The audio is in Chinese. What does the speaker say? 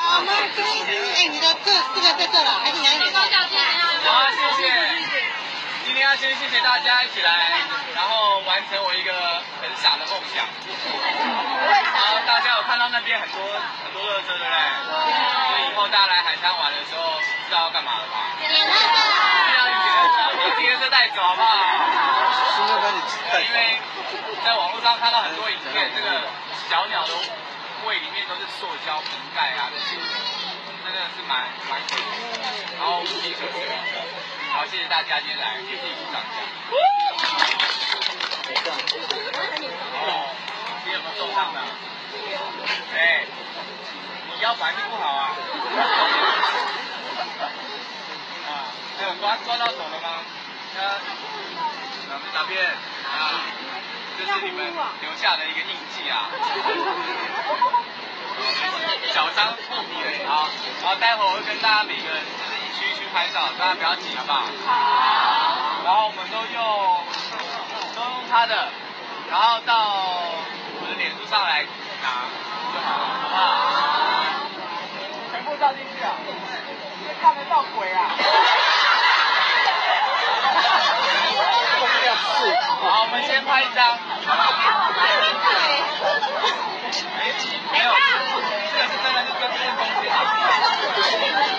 好，那孙医师，哎，你的这这个在这了，还是哪里？高校见好啊，谢谢。今天要先谢谢大家一起来，然后完成我一个很傻的梦想。然后大家有看到那边很多很多乐车，对不对？所以以后大家来海滩玩的时候，知道要干嘛了吧？点那尽量去把自己的车带走，好不好？因为在网络上看到很多影片，这个小鸟的胃里面都是塑胶瓶盖啊，这些真的是蛮蛮可惜的，然后无计可施。好，谢谢大家今天来，给自己鼓掌一下。哦，今天有没有受伤的？哎，你腰板就不好啊。啊，这有刮刮到手了吗？那我们打片啊，这是你们留下的一个印记啊。小张破皮而已啊，然后待会我会跟大家每个人就是一区一区拍照，大家不要急好不好？好。然后我们都用都用他的，然后到我的脸书上来拿就好了，好不好？全部照进去啊，看得到鬼啊！没啦，全给我，没啦，现在现就这些东西。